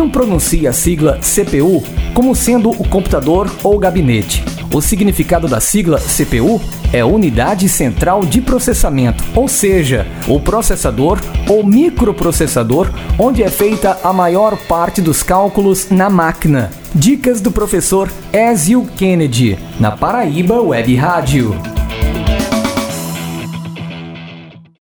não pronuncia a sigla CPU como sendo o computador ou gabinete. O significado da sigla CPU é Unidade Central de Processamento, ou seja, o processador ou microprocessador onde é feita a maior parte dos cálculos na máquina. Dicas do professor Ezio Kennedy, na Paraíba Web Rádio.